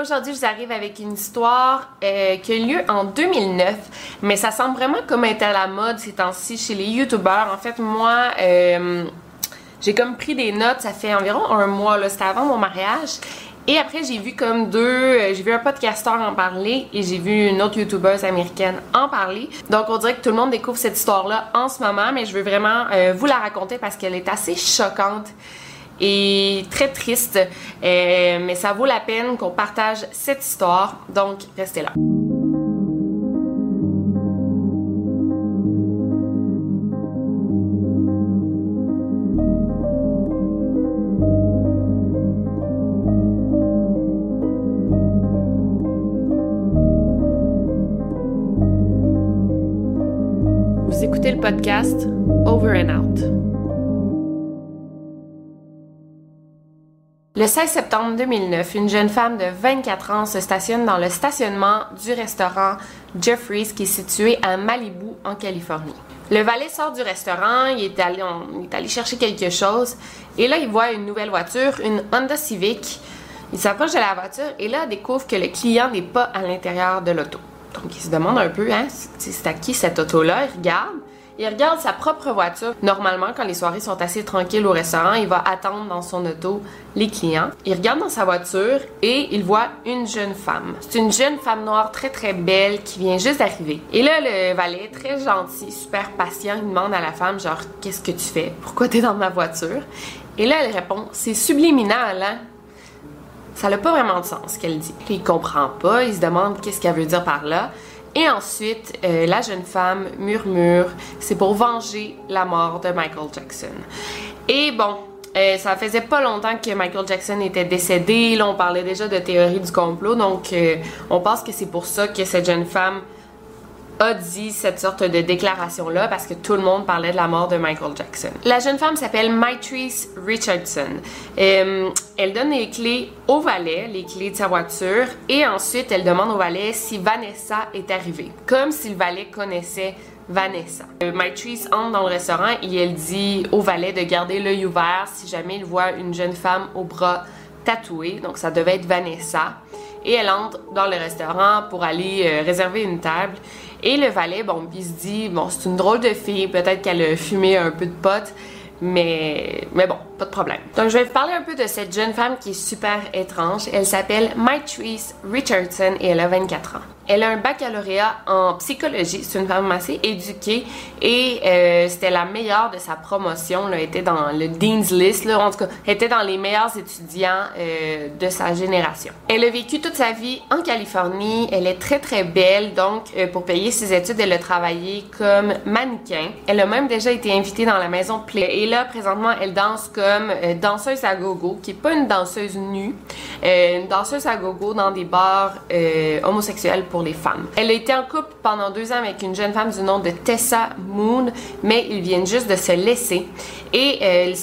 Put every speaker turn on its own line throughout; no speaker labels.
Aujourd'hui je vous arrive avec une histoire euh, qui a eu lieu en 2009, mais ça semble vraiment comme être à la mode ces temps-ci chez les youtubeurs. En fait, moi, euh, j'ai comme pris des notes, ça fait environ un mois, c'était avant mon mariage. Et après, j'ai vu comme deux, euh, j'ai vu un podcasteur en parler et j'ai vu une autre youtubeuse américaine en parler. Donc, on dirait que tout le monde découvre cette histoire-là en ce moment, mais je veux vraiment vous la raconter parce qu'elle est assez choquante et très triste. Euh, mais ça vaut la peine qu'on partage cette histoire. Donc, restez là. Vous écoutez le podcast Over and Out. Le 16 septembre 2009, une jeune femme de 24 ans se stationne dans le stationnement du restaurant Jeffrey's qui est situé à Malibu, en Californie. Le valet sort du restaurant, il est, allé, il chercher quelque chose et là il voit une nouvelle voiture, une Honda Civic. Il s'approche de la voiture et là découvre que le client n'est pas à l'intérieur de l'auto. Donc il se demande un peu, hein, c'est c'est à qui cette auto-là? Il regarde. Il regarde sa propre voiture. Normalement, quand les soirées sont assez tranquilles au restaurant, il va attendre dans son auto les clients. Il regarde dans sa voiture et il voit une jeune femme. C'est une jeune femme noire très très belle qui vient juste d'arriver. Et là, le valet, très gentil, super patient, il demande à la femme genre qu'est-ce que tu fais? Pourquoi t'es dans ma voiture Et là, elle répond c'est subliminal, hein ça n'a pas vraiment de sens ce qu'elle dit. Il comprend pas, il se demande qu'est-ce qu'elle veut dire par là. Et ensuite, euh, la jeune femme murmure, c'est pour venger la mort de Michael Jackson. Et bon, euh, ça faisait pas longtemps que Michael Jackson était décédé. Là, on parlait déjà de théorie du complot, donc euh, on pense que c'est pour ça que cette jeune femme a dit cette sorte de déclaration-là parce que tout le monde parlait de la mort de Michael Jackson. La jeune femme s'appelle Maitrice Richardson. Euh, elle donne les clés au valet, les clés de sa voiture, et ensuite elle demande au valet si Vanessa est arrivée, comme si le valet connaissait Vanessa. Euh, entre dans le restaurant et elle dit au valet de garder l'œil ouvert si jamais il voit une jeune femme au bras tatoué, donc ça devait être Vanessa. Et elle entre dans le restaurant pour aller euh, réserver une table. Et le valet, bon, il se dit, bon, c'est une drôle de fille, peut-être qu'elle a fumé un peu de pot, mais, mais bon, pas de problème. Donc, je vais vous parler un peu de cette jeune femme qui est super étrange. Elle s'appelle Maitrice Richardson et elle a 24 ans. Elle a un baccalauréat en psychologie. C'est une femme assez éduquée et euh, c'était la meilleure de sa promotion. Là, elle était dans le Dean's List. En tout cas, elle était dans les meilleurs étudiants euh, de sa génération. Elle a vécu toute sa vie en Californie. Elle est très très belle. Donc, euh, pour payer ses études, elle a travaillé comme mannequin. Elle a même déjà été invitée dans la maison Play. Et là, présentement, elle danse comme danseuse à gogo, qui est pas une danseuse nue, une danseuse à gogo dans des bars homosexuels pour Elle a été en couple pendant deux ans avec une jeune femme du nom de Tessa Moon, mais ils viennent juste de se laisser. Et euh,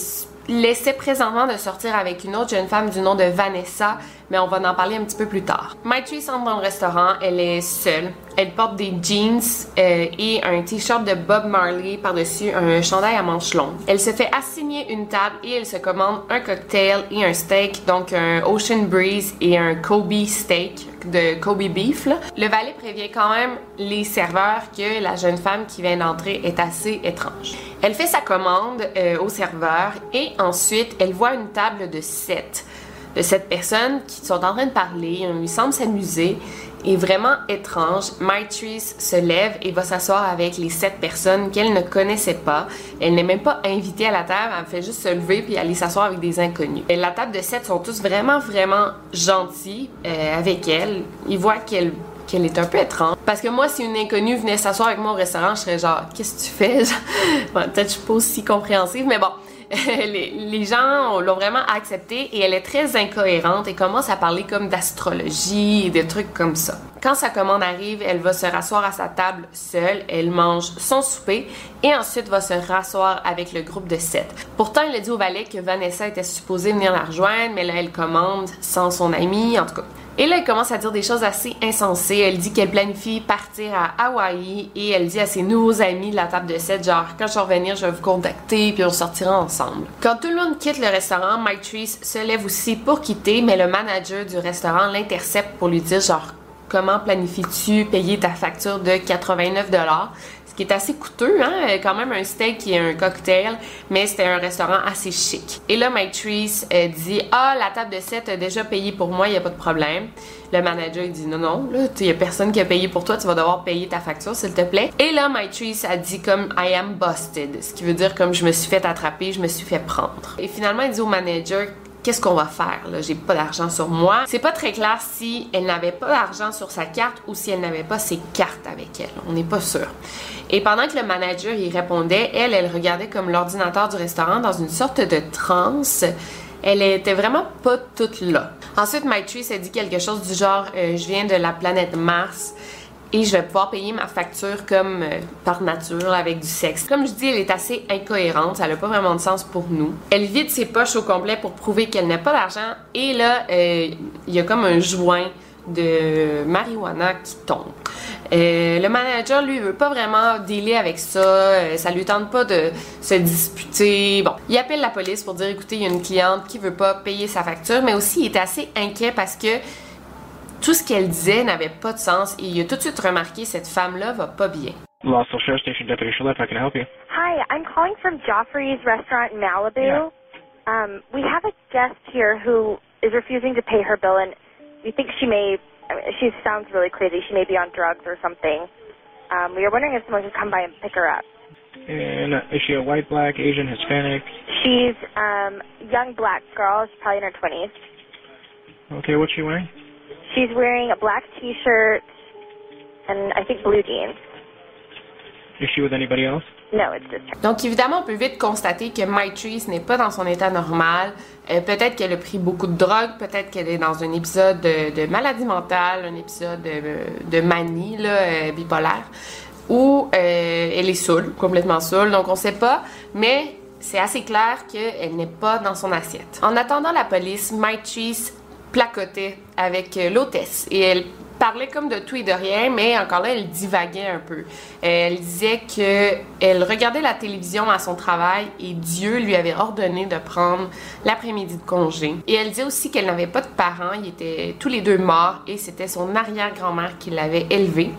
essaie présentement de sortir avec une autre jeune femme du nom de Vanessa, mais on va en parler un petit peu plus tard. Maitrese entre dans le restaurant, elle est seule. Elle porte des jeans euh, et un t-shirt de Bob Marley par-dessus un chandail à manches longues. Elle se fait assigner une table et elle se commande un cocktail et un steak, donc un Ocean Breeze et un Kobe steak de Kobe Beef. Le valet prévient quand même les serveurs que la jeune femme qui vient d'entrer est assez étrange. Elle fait sa commande euh, au serveur et ensuite elle voit une table de sept de sept personnes qui sont en train de parler, ils semblent s'amuser est vraiment étrange. Maitrice se lève et va s'asseoir avec les sept personnes qu'elle ne connaissait pas. Elle n'est même pas invitée à la table, elle fait juste se lever puis aller s'asseoir avec des inconnus. La table de sept sont tous vraiment, vraiment gentils euh, avec elle. Ils voient qu'elle qu'elle est un peu étrange. Parce que moi, si une inconnue venait s'asseoir avec moi au restaurant, je serais genre, qu'est-ce que tu fais? Peut-être que je suis pas aussi compréhensive, mais bon. les, gens l'ont vraiment accepté et elle est très incohérente et commence à parler comme d'astrologie et des trucs comme ça. Quand sa commande arrive, elle va se rasseoir à sa table seule, elle mange son souper et ensuite va se rasseoir avec le groupe de sept. Pourtant, il a dit au valet que Vanessa était supposée venir la rejoindre, mais là, elle commande sans son ami, en tout cas. Et là, elle commence à dire des choses assez insensées. Elle dit qu'elle planifie partir à Hawaï et elle dit à ses nouveaux amis de la table de 7, genre, quand je vais revenir, je vais vous contacter puis on sortira ensemble. Quand tout le monde quitte le restaurant, Mike se lève aussi pour quitter, mais le manager du restaurant l'intercepte pour lui dire, genre, comment planifies-tu payer ta facture de 89 qui est assez coûteux, hein? Quand même un steak et un cocktail, mais c'était un restaurant assez chic. Et là, Maitrice euh, dit Ah, la table de 7 a déjà payé pour moi, il n'y a pas de problème. Le manager il dit non, non, là, il n'y a personne qui a payé pour toi, tu vas devoir payer ta facture, s'il te plaît. Et là, Maitrice a dit comme I am busted, ce qui veut dire comme je me suis fait attraper, je me suis fait prendre. Et finalement, il dit au manager qu'est-ce qu'on va faire là? J'ai pas d'argent sur moi. C'est pas très clair si elle n'avait pas d'argent sur sa carte ou si elle n'avait pas ses cartes avec elle. On n'est pas sûr. Et pendant que le manager y répondait, elle, elle regardait comme l'ordinateur du restaurant dans une sorte de transe. Elle était vraiment pas toute là. Ensuite, Maitri s'est dit quelque chose du genre euh, Je viens de la planète Mars et je vais pouvoir payer ma facture comme euh, par nature avec du sexe. Comme je dis, elle est assez incohérente, ça n'a pas vraiment de sens pour nous. Elle vide ses poches au complet pour prouver qu'elle n'a pas d'argent et là, euh, il y a comme un joint de marijuana qui tombe. Euh, le manager, lui, veut pas vraiment dealer avec ça. Euh, ça lui tente pas de se disputer. Bon, il appelle la police pour dire, écoutez, il y a une cliente qui veut pas payer sa facture, mais aussi il est assez inquiet parce que tout ce qu'elle disait n'avait pas de sens et il a tout de suite remarqué cette femme-là va pas bien.
Lost Sheriff Station Deputy I can help you.
Hi, I'm calling from Joffrey's restaurant in Malibu. Um, we have a guest here who is refusing to pay her bill and we think she may I mean, she sounds really crazy. She may be on drugs or something. Um, we were wondering if someone could come by and pick her up.
And uh, is she a white, black, Asian, Hispanic?
She's um young black girl. She's probably in her twenties.
Okay, what's she wearing?
She's wearing a black T-shirt and I think blue jeans.
Is she with anybody else?
Donc évidemment, on peut vite constater que Maitrice n'est pas dans son état normal. Euh, peut-être qu'elle a pris beaucoup de drogue, peut-être qu'elle est dans un épisode de, maladie mentale, un épisode de, manie là, euh, bipolaire, ou euh, elle est saoule, complètement saoule. Donc on sait pas, mais c'est assez clair qu'elle n'est pas dans son assiette. En attendant la police, Maitrice placotait avec l'hôtesse. Et elle parlait comme de tout et de rien, mais encore là, elle divaguait un peu. Elle disait que elle regardait la télévision à son travail et Dieu lui avait ordonné de prendre l'après-midi de congé. Et elle disait aussi qu'elle n'avait pas de parents, ils étaient tous les deux morts et c'était son arrière-grand-mère qui l'avait élevée.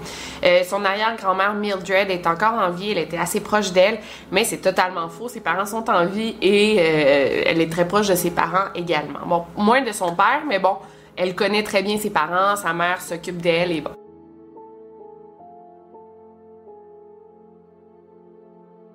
Euh, son arrière-grand-mère Mildred est encore en vie, elle était assez proche d'elle, mais c'est totalement faux. Ses parents sont en vie et euh, elle est très proche de ses parents également. Bon, moins de son père, mais bon, elle connaît très bien ses parents, sa mère s'occupe d'elle et bon.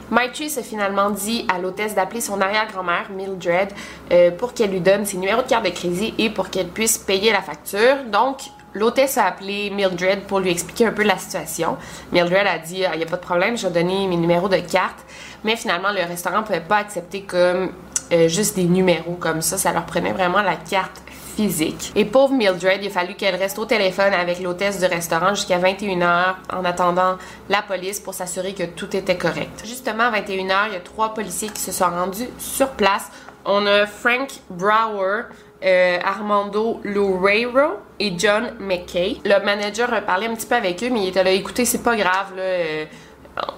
Maitrice a finalement dit à l'hôtesse d'appeler son arrière-grand-mère, Mildred, euh, pour qu'elle lui donne ses numéros de carte de crédit et pour qu'elle puisse payer la facture. Donc, l'hôtesse a appelé Mildred pour lui expliquer un peu la situation. Mildred a dit, il ah, n'y a pas de problème, je vais donner mes numéros de carte. Mais finalement, le restaurant ne pouvait pas accepter comme euh, juste des numéros comme ça. Ça leur prenait vraiment la carte physique. Et pauvre Mildred, il a fallu qu'elle reste au téléphone avec l'hôtesse du restaurant jusqu'à 21h en attendant la police pour s'assurer que tout était correct. Justement, à 21h, il y a trois policiers qui se sont rendus sur place On a Frank Brower, euh, Armando Loureiro et John McKay. Le manager a parlé un petit peu avec eux, mais il était là, écoutez, c'est pas grave, là, euh,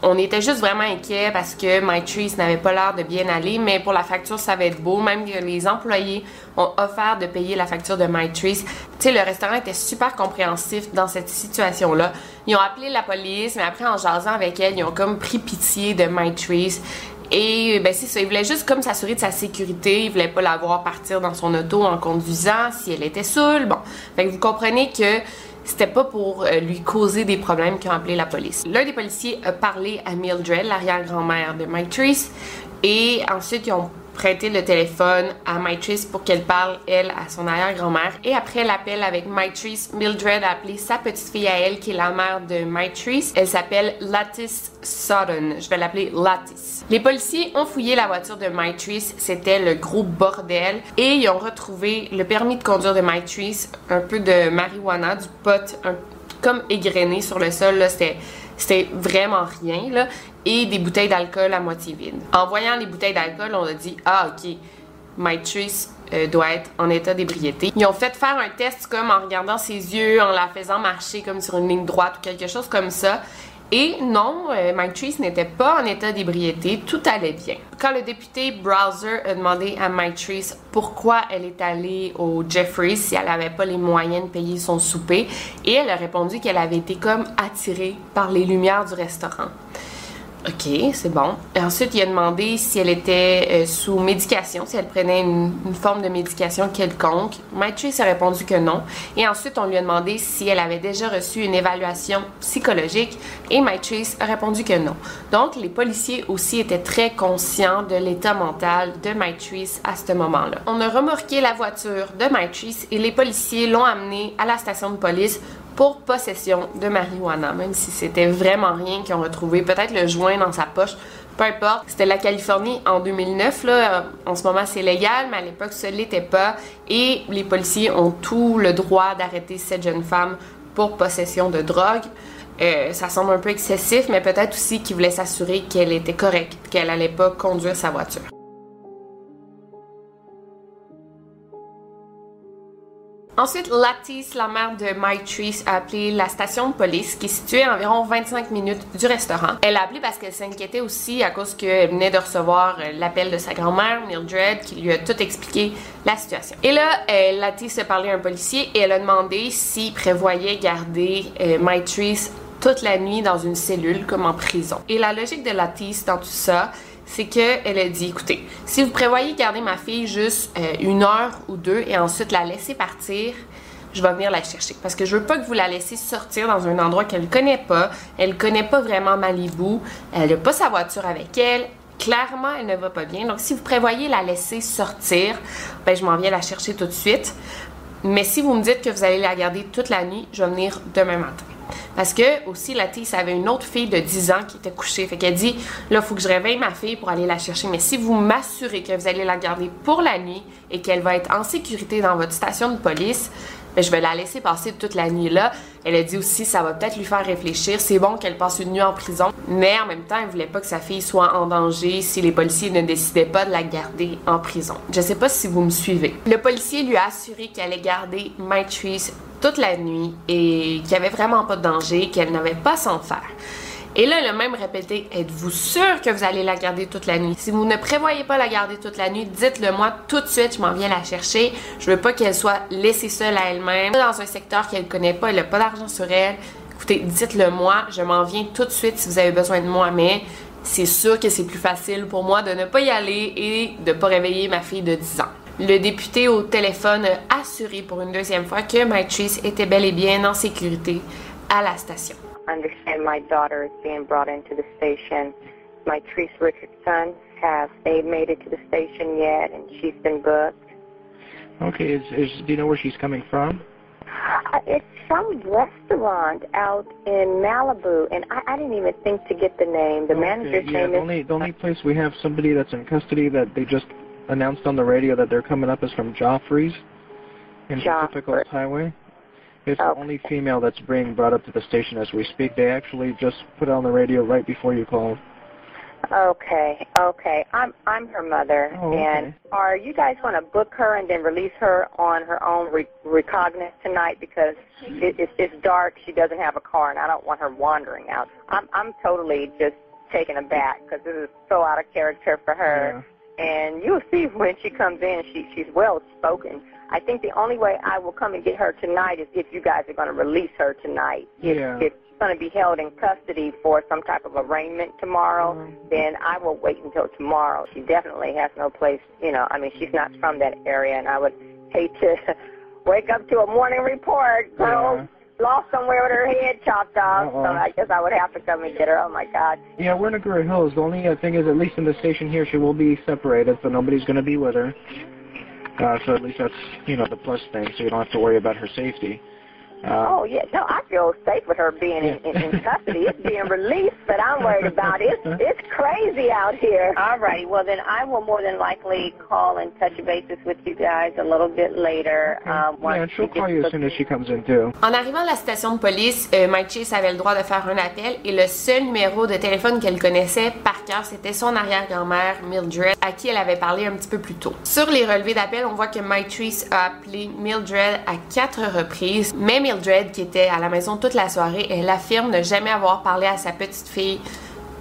on était juste vraiment inquiets parce que My Trees n'avait pas l'air de bien aller, mais pour la facture, ça va être beau. Même les employés ont offert de payer la facture de My Trees. Tu sais, le restaurant était super compréhensif dans cette situation-là. Ils ont appelé la police, mais après, en jasant avec elle, ils ont comme pris pitié de My Trees. Et ben c'est ça, ils voulaient juste comme s'assurer de sa sécurité, ils voulaient pas la voir partir dans son auto en conduisant si elle était saoule. Bon, fait que vous comprenez que c'était pas pour euh, lui causer des problèmes qu'ils ont appelé la police. L'un des policiers a parlé à Mildred, l'arrière-grand-mère de Mike Trees, et ensuite ils ont prêté le téléphone à Maitrice pour qu'elle parle, elle, à son arrière-grand-mère. Et après l'appel avec Maitrice, Mildred a appelé sa petite fille à elle, qui est la mère de Maitrice. Elle s'appelle Lattice Sutton. Je vais l'appeler Lattice. Les policiers ont fouillé la voiture de Maitrice. C'était le gros bordel. Et ils ont retrouvé le permis de conduire de Maitrice, un peu de marijuana, du pot, un, comme égrené sur le sol. C'était c'était vraiment rien, là. Et des bouteilles d'alcool à moitié vides. En voyant les bouteilles d'alcool, on a dit Ah, ok, My euh, doit être en état d'ébriété. Ils ont fait faire un test comme en regardant ses yeux, en la faisant marcher comme sur une ligne droite ou quelque chose comme ça. Et non, euh, Mike n'était pas en état d'ébriété, tout allait bien. Quand le député Browser a demandé à Mike pourquoi elle est allée au Jeffries si elle n'avait pas les moyens de payer son souper, et elle a répondu qu'elle avait été comme attirée par les lumières du restaurant. OK, c'est bon. Et ensuite, il a demandé si elle était euh, sous médication, si elle prenait une, forme de médication quelconque. Matrice a répondu que non. Et ensuite, on lui a demandé si elle avait déjà reçu une évaluation psychologique et Matrice a répondu que non. Donc, les policiers aussi étaient très conscients de l'état mental de Matrice à ce moment-là. On a remorqué la voiture de Matrice et les policiers l'ont amenée à la station de police pour possession de marijuana, même si c'était vraiment rien qu'ils ont retrouvé. Peut-être le joint dans sa poche, peu importe. C'était la Californie en 2009, là. En ce moment, c'est légal, mais à l'époque, ce l'était pas. Et les policiers ont tout le droit d'arrêter cette jeune femme pour possession de drogue. Euh, ça semble un peu excessif, mais peut-être aussi qu'ils voulaient s'assurer qu'elle était correcte, qu'elle allait pas conduire sa voiture. Ensuite, Lattice, la mère de Mike a appelé la station de police qui est située à environ 25 minutes du restaurant. Elle a appelé parce qu'elle s'inquiétait aussi à cause qu'elle venait de recevoir euh, l'appel de sa grand-mère, Mildred, qui lui a tout expliqué la situation. Et là, euh, a parlé à un policier et elle a demandé s'il prévoyait garder euh, Mike toute la nuit dans une cellule comme en prison. Et la logique de Lattice dans tout ça, c'est qu'elle a dit, écoutez, si vous prévoyez garder ma fille juste euh, une heure ou deux et ensuite la laisser partir, je vais venir la chercher. Parce que je veux pas que vous la laissiez sortir dans un endroit qu'elle connaît pas. Elle connaît pas vraiment Malibu. Elle n'a pas sa voiture avec elle. Clairement, elle ne va pas bien. Donc, si vous prévoyez la laisser sortir, ben, je m'en viens la chercher tout de suite. Mais si vous me dites que vous allez la garder toute la nuit, je vais venir demain matin. Parce que aussi, la ça avait une autre fille de 10 ans qui était couchée. Fait qu'elle dit, là, faut que je réveille ma fille pour aller la chercher. Mais si vous m'assurez que vous allez la garder pour la nuit et qu'elle va être en sécurité dans votre station de police, ben, je vais la laisser passer toute la nuit là. Elle a dit aussi, ça va peut-être lui faire réfléchir. C'est bon qu'elle passe une nuit en prison, mais en même temps, elle voulait pas que sa fille soit en danger si les policiers ne décidaient pas de la garder en prison. Je sais pas si vous me suivez. Le policier lui a assuré qu'elle allait garder Maitrice toute la nuit et qu'il n'y avait vraiment pas de danger, qu'elle n'avait pas s'en faire. Et là, a même répété Êtes-vous sûr que vous allez la garder toute la nuit? Si vous ne prévoyez pas la garder toute la nuit, dites-le moi tout de suite, je m'en viens la chercher. Je veux pas qu'elle soit laissée seule à elle-même dans un secteur qu'elle connaît pas, elle n'a pas d'argent sur elle. Écoutez, dites-le moi, je m'en viens tout de suite si vous avez besoin de moi, mais c'est sûr que c'est plus facile pour moi de ne pas y aller et de pas réveiller ma fille de 10 ans. Le député au téléphone a assuré pour une deuxième fois que Maitrice était bel et bien en sécurité à la station.
understand my daughter is being brought into the station. My Treese Richardson has they made it to the station yet, and she's been booked.
Okay, is, is do you know where she's coming from?
Uh, it's some restaurant out in Malibu, and I, I didn't even think to get the name. The
okay,
manager's
yeah,
name
the
is.
only the only place we have somebody that's in custody that they just announced on the radio that they're coming up is from Joffrey's in Pacific Coast Highway. It's
Okay.
the only female that's being brought up to the station as we speak. They actually just put it on the radio right before you called.
Okay, okay. I'm I'm her mother,
Oh, okay.
and are you guys going to book her and then release her on her own re- recognizance tonight because it, it's it's dark. She doesn't have a car, and I don't want her wandering out. I'm I'm totally just taken aback because this is so out of character for her. And you'll see when she comes in, she she's well spoken. I think the only way I will come and get her tonight is if you guys are going to release her tonight. If,
Yeah.
if she's going to be held in custody for some type of arraignment tomorrow, mm-hmm. then I will wait until tomorrow. She definitely has no place, you know, I mean, she's not from that area, and I would hate to wake up to a morning report, girl lost somewhere with her head chopped off, so
Uh-uh.
I guess I would have to come and get her. Oh, my God.
Yeah, we're in Agoura Hills. The only uh, thing is, at least in the station here, she will be separated, so nobody's going to be with her. Uh, so at least that's, you know, the plus thing, so you don't have to worry about her safety.
Oh, yeah. No, I feel safe with her being in, in, in custody. It's being released, but I'm worried about it. It's, it's crazy out here. All righty. Well, then I will more than likely call and touch bases with you guys a little bit later. Um,
yeah, she'll
she
call you as soon as she comes in, too.
En arrivant à la station de police, euh, Mike Chase avait le droit de faire un appel et le seul numéro de téléphone qu'elle connaissait par cœur, c'était son arrière-grand-mère Mildred, à qui elle avait parlé un petit peu plus tôt. Sur les relevés d'appel, on voit que Mike Chase a appelé Mildred à quatre reprises, mais Mildred, qui était à la maison toute la soirée, elle affirme ne jamais avoir parlé à sa petite fille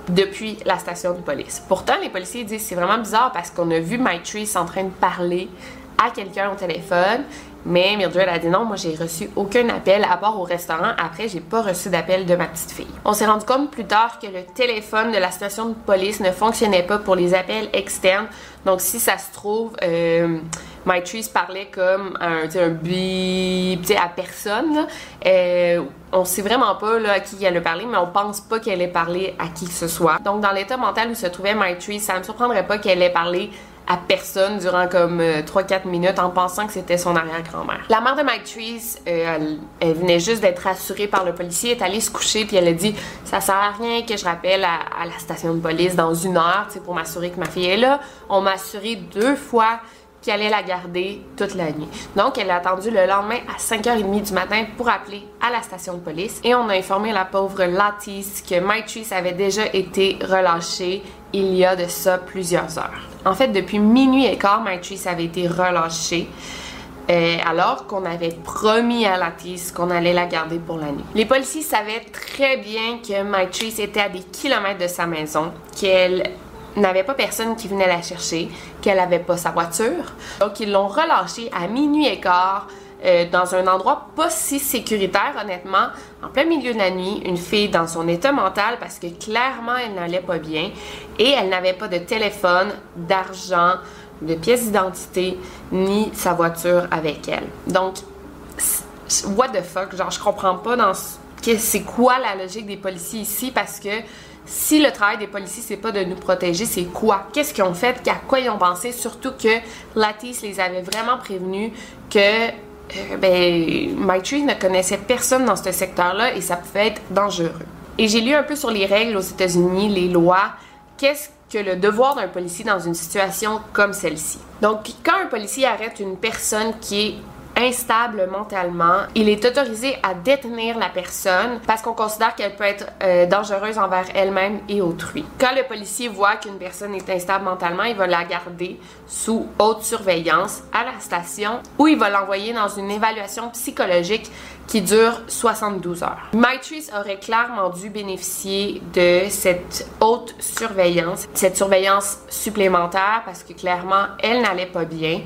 depuis la station de police. Pourtant, les policiers disent c'est vraiment bizarre parce qu'on a vu Mike Trees en train de parler à quelqu'un au téléphone, mais Mildred a dit non, moi j'ai reçu aucun appel à part au restaurant. Après, j'ai pas reçu d'appel de ma petite fille. On s'est rendu compte plus tard que le téléphone de la station de police ne fonctionnait pas pour les appels externes. Donc, si ça se trouve, euh, Mike parlait comme un, un bip à personne. Euh, on sait vraiment pas à qui elle a parlé, mais on pense pas qu'elle ait parlé à qui que ce soit. Donc, dans l'état mental où se trouvait Mike Trees, ça me surprendrait pas qu'elle ait parlé à personne durant comme euh, 3-4 minutes en pensant que c'était son arrière-grand-mère. La mère de Mike euh, elle, venait juste d'être rassurée par le policier, est allée se coucher puis elle a dit ça sert à rien que je rappelle à, la station de police dans une heure, pour m'assurer que ma fille est là. On m'a assuré deux fois qui allait la garder toute la nuit. Donc, elle a attendu le lendemain à 5h30 du matin pour appeler à la station de police et on a informé la pauvre Lattice que Trees avait déjà été relâché il y a de ça plusieurs heures. En fait, depuis minuit et quart, Trees avait été relâché. euh, alors qu'on avait promis à Lattice qu'on allait la garder pour la nuit. Les policiers savaient très bien que Trees était à des kilomètres de sa maison, qu'elle n'avait pas personne qui venait la chercher, qu'elle avait pas sa voiture. Donc ils l'ont relâchée à minuit et quart euh, dans un endroit pas si sécuritaire honnêtement, en plein milieu de la nuit, une fille dans son état mental parce que clairement elle n'allait pas bien et elle n'avait pas de téléphone, d'argent, de pièces d'identité ni sa voiture avec elle. Donc what the fuck, genre je comprends pas dans c'est quoi la logique des policiers ici parce que si le travail des policiers c'est pas de nous protéger, c'est quoi? Qu'est-ce qu'ils ont fait? À quoi ils ont pensé? Surtout que Lattice les avait vraiment prévenus que euh, ben, ne connaissait personne dans ce secteur-là et ça pouvait être dangereux. Et j'ai lu un peu sur les règles aux États-Unis, les lois. Qu'est-ce que le devoir d'un policier dans une situation comme celle-ci? Donc, quand un policier arrête une personne qui est instable mentalement, il est autorisé à détenir la personne parce qu'on considère qu'elle peut être euh, dangereuse envers elle-même et autrui. Quand le policier voit qu'une personne est instable mentalement, il va la garder sous haute surveillance à la station ou il va l'envoyer dans une évaluation psychologique qui dure 72 heures. Maitrice aurait clairement dû bénéficier de cette haute surveillance, cette surveillance supplémentaire parce que clairement elle n'allait pas bien,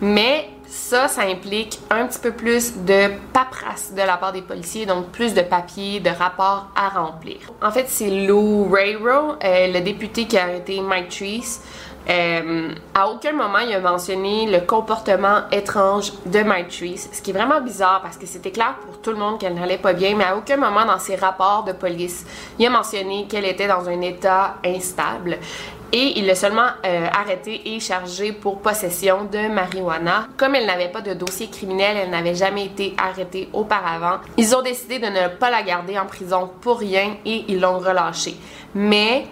mais ça, ça implique un petit peu plus de paperasse de la part des policiers, donc plus de papiers, de rapports à remplir. En fait, c'est Lou Rayro, euh, le député qui a arrêté Mike Trees. Euh, à aucun moment il a mentionné le comportement étrange de Mike Trees, ce qui est vraiment bizarre parce que c'était clair pour tout le monde qu'elle n'allait pas bien, mais à aucun moment dans ses rapports de police, il a mentionné qu'elle était dans un état instable et il l'a seulement euh, arrêté et chargé pour possession de marijuana. Comme elle n'avait pas de dossier criminel, elle n'avait jamais été arrêtée auparavant. Ils ont décidé de ne pas la garder en prison pour rien et ils l'ont relâchée. Mais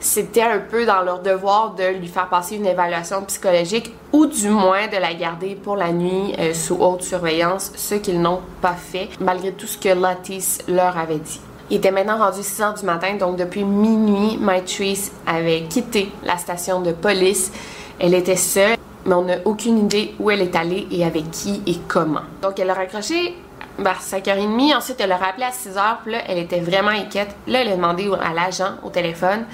c'était un peu dans leur devoir de lui faire passer une évaluation psychologique ou du moins de la garder pour la nuit euh, sous haute surveillance, ce qu'ils n'ont pas fait malgré tout ce que Lattice leur avait dit. Il était maintenant rendu 6 heures du matin, donc depuis minuit, Maitrice avait quitté la station de police. Elle était seule, mais on n'a aucune idée où elle est allée et avec qui et comment. Donc elle a raccroché vers 5h30, ensuite elle a rappelé à 6h, puis là elle était vraiment inquiète. Là elle a demandé à l'agent au téléphone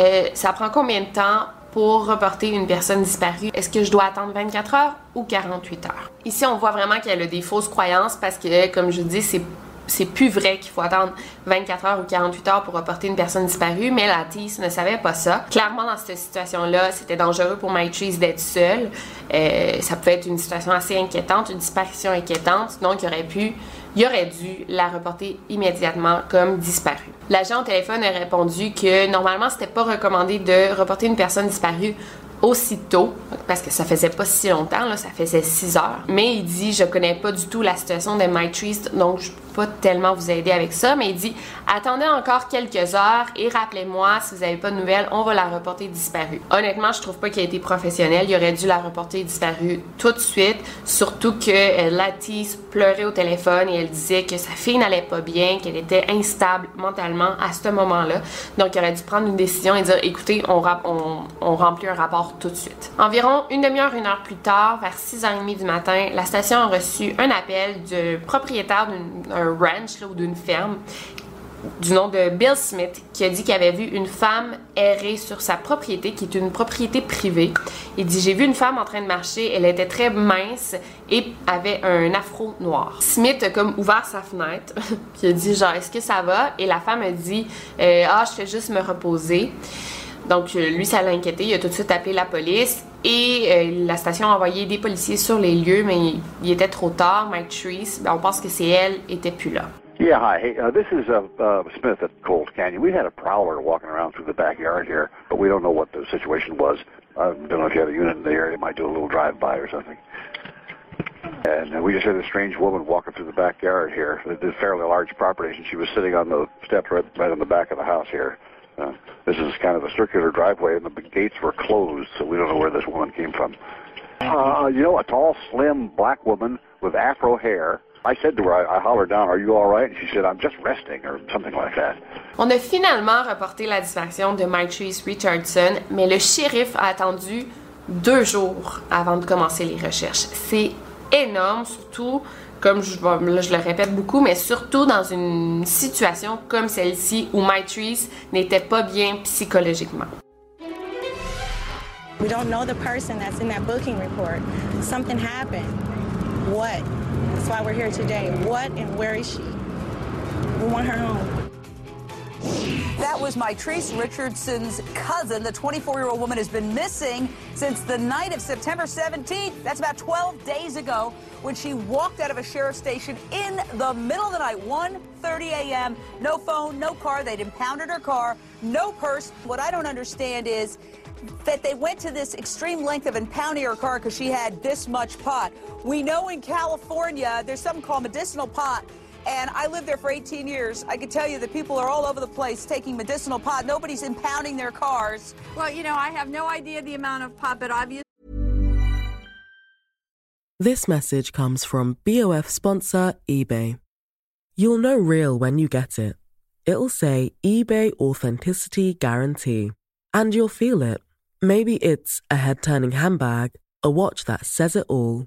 euh, ça prend combien de temps pour reporter une personne disparue? Est-ce que je dois attendre 24 heures ou 48 heures? Ici, on voit vraiment qu'elle a des fausses croyances parce que, comme je dis, c'est c'est plus vrai qu'il faut attendre 24 heures ou 48 heures pour reporter une personne disparue, mais la TIS ne savait pas ça. Clairement, dans cette situation-là, c'était dangereux pour Maitrice d'être seule. Euh, ça pouvait être une situation assez inquiétante, une disparition inquiétante, donc il aurait pu il aurait dû la reporter immédiatement comme disparue. L'agent au téléphone a répondu que normalement, c'était pas recommandé de reporter une personne disparue aussitôt, parce que ça faisait pas si longtemps, là, ça faisait 6 heures. Mais il dit, je connais pas du tout la situation de Maitrice, donc je pas tellement vous aider avec ça, mais il dit attendez encore quelques heures et rappelez-moi si vous n'avez pas de nouvelles, on va la reporter disparue. Honnêtement, je trouve pas qu'il a été professionnel. Il aurait dû la reporter disparue tout de suite, surtout que euh, Latisse pleurait au téléphone et elle disait que sa fille n'allait pas bien, qu'elle était instable mentalement à ce moment-là. Donc, il aurait dû prendre une décision et dire écoutez, on, on remplit un rapport tout de suite. Environ une demi-heure, une heure plus tard, vers 6h30 du matin, la station a reçu un appel du propriétaire d'un ranch ou d'une ferme du nom de Bill Smith qui a dit qu'il avait vu une femme errer sur sa propriété, qui est une propriété privée. Il dit J'ai vu une femme en train de marcher, elle était très mince et avait un afro noir. Smith a comme ouvert sa fenêtre, puis a dit Genre, est-ce que ça va Et la femme a dit euh, Ah, je fais juste me reposer. Donc, euh, lui, ça l'a inquiété. Il a tout de suite appelé la police et euh, la station a envoyé des policiers sur les lieux, mais il était trop tard. Mike Treese, ben, on pense que c'est elle, était plus là.
Yeah, hi. Hey, uh, this is uh, uh, Smith at Cold Canyon. We had a prowler walking around through the backyard here, but we don't know what the situation was. I don't know if you have a unit in the area. Might do a little drive-by or something. And uh, we just had a strange woman walking through the backyard here. It's a fairly large property, and she was sitting on the steps right, right on the back of the house here. Uh, this is kind of a circular driveway, and the gates were closed, so we don't know where this woman came from. Uh, you know, a tall, slim black woman with afro hair. I said to her, I, I hollered down, "Are you all right?" And she said, "I'm just resting," or something like that.
On a finalement reporté la disparition de Maitrice Richardson, mais le shérif a attendu deux jours avant de commencer les recherches. C'est énorme, surtout comme je, le répète beaucoup, mais surtout dans une situation comme celle-ci où Maitrice n'était pas bien psychologiquement.
We don't know the person that's in that booking report. Something happened. What? That's why we're here today. What and where is she? We want her home.
That was Maitrice Richardson's cousin. The 24-year-old woman has been missing since the night of September 17th. That's about 12 days ago when she walked out of a sheriff's station in the middle of the night, 1.30 a.m. No phone, no car. They'd impounded her car, no purse. What I don't understand is that they went to this extreme length of impounding her car because she had this much pot. We know in California there's something called medicinal pot and I lived there for 18 years. I can tell you that people are all over the place taking medicinal pot. Nobody's impounding their cars.
Well, you know, I have no idea the amount of pot, but obviously.
This message comes from BOF sponsor eBay. You'll know real when you get it. It'll say eBay Authenticity Guarantee. And you'll feel it. Maybe it's a head turning handbag, a watch that says it all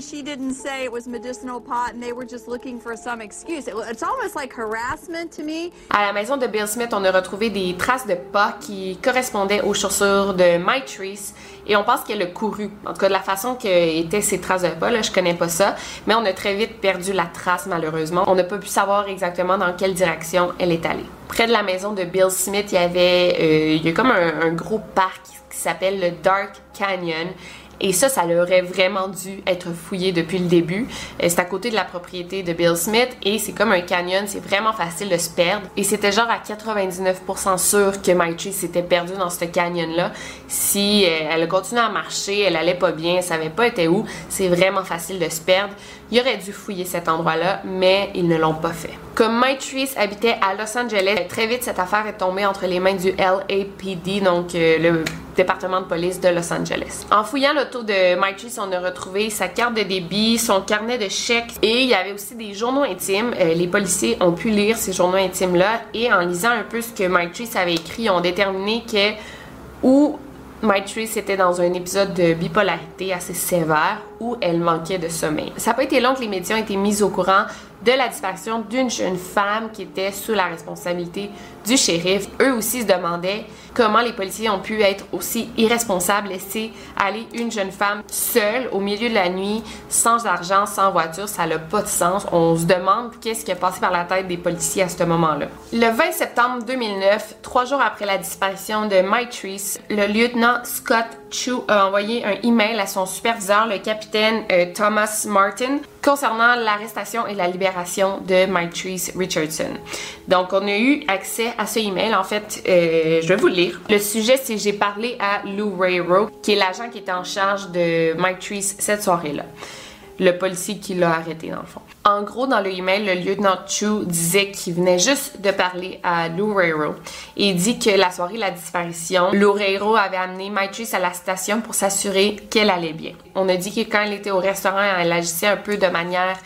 She didn't say it was medicinal pot and they were just looking for some excuse. It- It's almost like harassment to me.
À la maison de Bill Smith, on a retrouvé des traces de pas qui correspondaient aux chaussures de Mike Treese et on pense qu'elle a couru. En tout cas, de la façon que étaient ces traces de pas, là, je connais pas ça, mais on a très vite perdu la trace malheureusement. On n'a pas pu savoir exactement dans quelle direction elle est allée. Près de la maison de Bill Smith, il y avait, euh, a comme un gros parc qui s'appelle le Dark Canyon. Et ça, ça aurait vraiment dû être fouillé depuis le début. Euh, C'est à côté de la propriété de Bill Smith et c'est comme un canyon, c'est vraiment facile de se perdre. Et c'était genre à 99% sûr que Maitri s'était perdue dans ce canyon-là. Si euh, elle a continué à marcher, elle allait pas bien, elle savait pas était où, c'est vraiment facile de se perdre. Il aurait dû fouiller cet endroit-là, mais ils ne l'ont pas fait. Comme Mike habitait à Los Angeles, très vite cette affaire est tombée entre les mains du LAPD, donc euh, le département de police de Los Angeles. En fouillant l'auto de Mike on a retrouvé sa carte de débit, son carnet de chèques et il y avait aussi des journaux intimes. Euh, les policiers ont pu lire ces journaux intimes-là et en lisant un peu ce que Mike avait écrit, ont déterminé que ou Mike était dans un épisode de bipolarité assez sévère où elle manquait de sommeil. Ça n'a pas été long que les médias ont été mis au courant de la disparition d'une jeune femme qui était sous la responsabilité du shérif. Eux aussi se demandaient comment les policiers ont pu être aussi irresponsables, laisser aller une jeune femme seule au milieu de la nuit, sans argent, sans voiture. Ça n'a pas de sens. On se demande qu'est-ce qui a passé par la tête des policiers à ce moment-là. Le 20 septembre 2009, trois jours après la disparition de Treese, le lieutenant Scott Chu a envoyé un email à son superviseur, le capitaine euh, Thomas Martin, concernant l'arrestation et la libération de Treese Richardson. Donc, on a eu accès à ce email. En fait, euh, je vais vous le lire. Le sujet, c'est j'ai parlé à Lou Rayro, qui est l'agent qui était en charge de Mike cette soirée-là. Le policier qui l'a arrêté, dans le fond. En gros, dans le email, le lieutenant Chu disait qu'il venait juste de parler à Lou Rayro et dit que la soirée de la disparition, Lou Rayro avait amené Maitrice à la station pour s'assurer qu'elle allait bien. On a dit que quand elle était au restaurant, elle agissait un peu de manière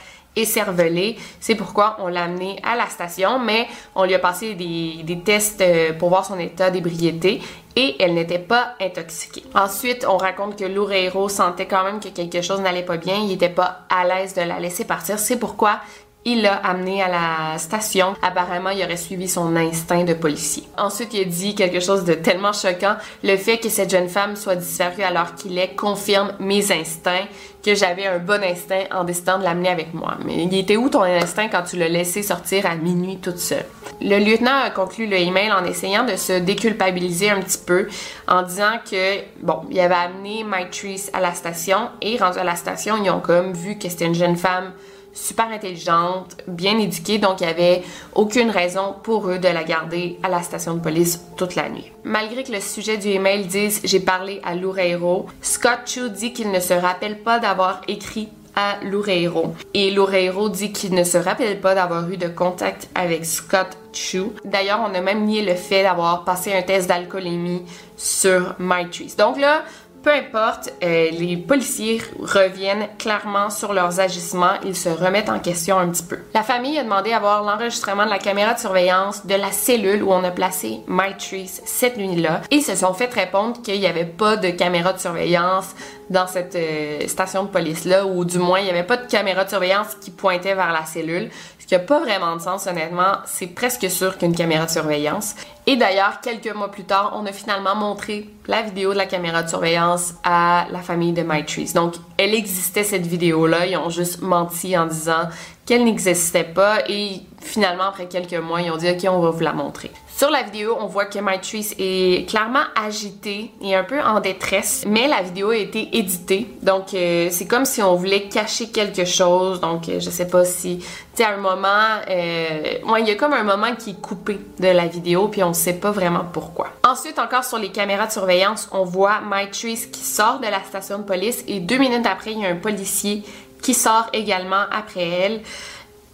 écervelée. C'est pourquoi on l'a amenée à la station, mais on lui a passé des, des tests euh, pour voir son état d'ébriété et elle n'était pas intoxiquée. Ensuite, on raconte que Loureiro sentait quand même que quelque chose n'allait pas bien, il n'était pas à l'aise de la laisser partir. C'est pourquoi il l'a amenée à la station. Apparemment, il aurait suivi son instinct de policier. Ensuite, il a dit quelque chose de tellement choquant. Le fait que cette jeune femme soit disparue alors qu'il est confirme mes instincts, que j'avais un bon instinct en décidant de l'amener avec moi. Mais il était où ton instinct quand tu l'as laissé sortir à minuit toute seule? Le lieutenant a conclu le email en essayant de se déculpabiliser un petit peu, en disant que, bon, il avait amené Mike à la station, et rendu à la station, ils ont comme vu que c'était une jeune femme super intelligente, bien éduquée, donc il n'y avait aucune raison pour eux de la garder à la station de police toute la nuit. Malgré que le sujet du email dise j'ai parlé à Loureiro, Scott Chu dit qu'il ne se rappelle pas d'avoir écrit à Loureiro. Et Loureiro dit qu'il ne se rappelle pas d'avoir eu de contact avec Scott Chu. D'ailleurs, on a même nié le fait d'avoir passé un test d'alcoolémie sur Mike Trees. Donc là, peu importe, euh, les policiers reviennent clairement sur leurs agissements, ils se remettent en question un petit peu. La famille a demandé à voir l'enregistrement de la caméra de surveillance de la cellule où on a placé Mike Trees cette nuit-là. Et ils se sont fait répondre qu'il n'y avait pas de caméra de surveillance dans cette euh, station de police-là, ou du moins, il n'y avait pas de caméra de surveillance qui pointait vers la cellule. Qui n'a pas vraiment de sens, honnêtement. C'est presque sûr qu'une caméra de surveillance. Et d'ailleurs, quelques mois plus tard, on a finalement montré la vidéo de la caméra de surveillance à la famille de Mike Trees. Donc, elle existait cette vidéo-là. Ils ont juste menti en disant qu'elle n'existait pas et finalement, après quelques mois, ils ont dit OK, on va vous la montrer. Sur la vidéo, on voit que Trees est clairement agité et un peu en détresse, mais la vidéo a été éditée. Donc, euh, c'est comme si on voulait cacher quelque chose. Donc, euh, je sais pas si, tu sais, à un moment, euh, ouais, il y a comme un moment qui est coupé de la vidéo, puis on sait pas vraiment pourquoi. Ensuite, encore sur les caméras de surveillance, on voit Mike Trees qui sort de la station de police et deux minutes après, il y a un policier qui sort également après elle.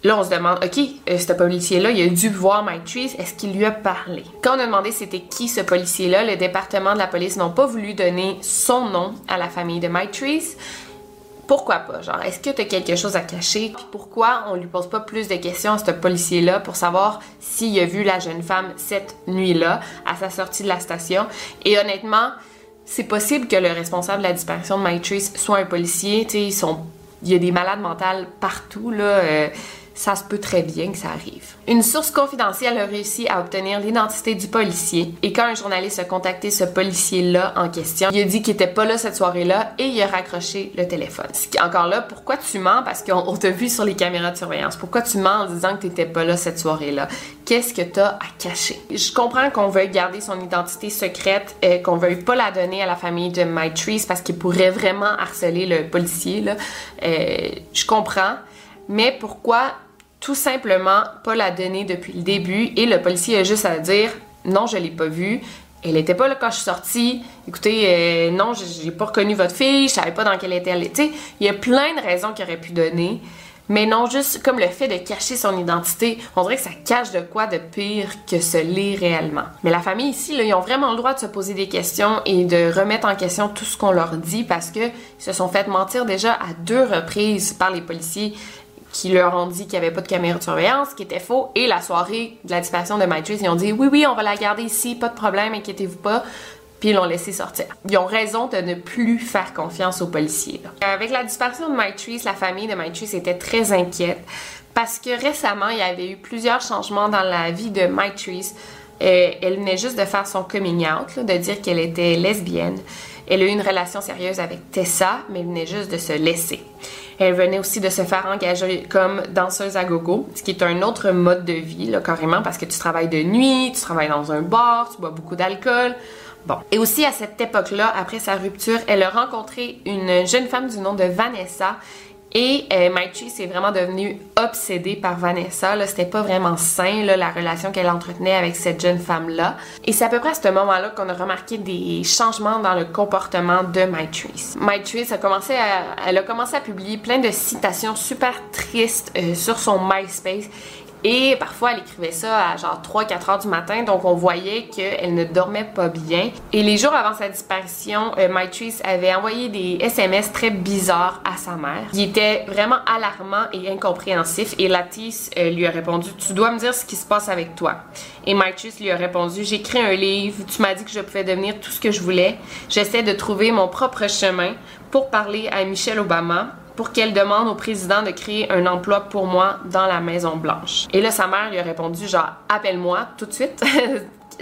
Là, on se demande, OK, euh, ce policier-là, il a dû voir Mike est-ce qu'il lui a parlé? Quand on a demandé c'était qui ce policier-là, le département de la police n'ont pas voulu donner son nom à la famille de Mike. Pourquoi pas? Genre, est-ce que tu as quelque chose à cacher? Puis pourquoi on lui pose pas plus de questions à ce policier-là pour savoir s'il a vu la jeune femme cette nuit-là à sa sortie de la station? Et honnêtement, c'est possible que le responsable de la disparition de Maitrice soit un policier. Tu sais, il y a des malades mentales partout, là. Euh, ça se peut très bien que ça arrive. Une source confidentielle a réussi à obtenir l'identité du policier et quand un journaliste a contacté ce policier-là en question, il a dit qu'il était pas là cette soirée-là et il a raccroché le téléphone. Encore là, pourquoi tu mens? Parce qu'on t'a vu sur les caméras de surveillance. Pourquoi tu mens en disant que t'étais pas là cette soirée-là? Qu'est-ce que t'as à cacher? Je comprends qu'on veuille garder son identité secrète, et qu'on veuille pas la donner à la famille de Maitrice parce qu'il pourrait vraiment harceler le policier, là. Euh, je comprends. Mais pourquoi tout simplement pas la donner depuis le début et le policier a juste à dire non, je l'ai pas vue. Elle était pas là quand je suis sortie. Écoutez, euh, non, j'ai pas reconnu votre fille, je savais pas dans quel état elle était. Il y a plein de raisons qu'il aurait pu donner. Mais non, juste comme le fait de cacher son identité, on dirait que ça cache de quoi de pire que ce l'est réellement. Mais la famille ici, là, ils ont vraiment le droit de se poser des questions et de remettre en question tout ce qu'on leur dit parce que se sont fait mentir déjà à deux reprises par les policiers qui leur ont dit qu'il n'y avait pas de caméra de surveillance, qui était faux, et la soirée de la disparition de Maitrice, ils ont dit oui, oui, on va la garder ici, pas de problème, inquiétez-vous pas. Puis ils l'ont laissé sortir. Ils ont raison de ne plus faire confiance aux policiers. Avec la disparition de Maitrice, la famille de Maitrice était très inquiète parce que récemment, il y avait eu plusieurs changements dans la vie de Maitrice. Euh, elle venait juste de faire son coming out, de dire qu'elle était lesbienne. Elle a eu une relation sérieuse avec Tessa, mais elle venait juste de se laisser. Elle venait aussi de se faire engager comme danseuse à gogo, ce qui est un autre mode de vie, carrément, parce que tu travailles de nuit, tu travailles dans un bar, tu bois beaucoup d'alcool. Bon. Et aussi à cette époque-là, après sa rupture, elle a rencontré une jeune femme du nom de Vanessa et euh, s'est vraiment devenue obsédée par Vanessa. C'était pas vraiment sain, la relation qu'elle entretenait avec cette jeune femme-là. Et c'est à peu près à ce moment-là qu'on a remarqué des changements dans le comportement de a commencé à, elle a commencé à publier plein de citations super tristes euh, sur son MySpace et parfois, elle écrivait ça à genre 3-4 heures du matin, donc on voyait qu'elle ne dormait pas bien. Et les jours avant sa disparition, euh, avait envoyé des SMS très bizarres à sa mère. Il était vraiment alarmant et incompréhensif. Et Latisse euh, lui a répondu Tu dois me dire ce qui se passe avec toi. Et Maitrice lui a répondu J'écris un livre, tu m'as dit que je pouvais devenir tout ce que je voulais. J'essaie de trouver mon propre chemin pour parler à Michelle Obama pour qu'elle demande au président de créer un emploi pour moi dans la Maison Blanche. Et là, sa mère lui a répondu genre appelle-moi tout de suite.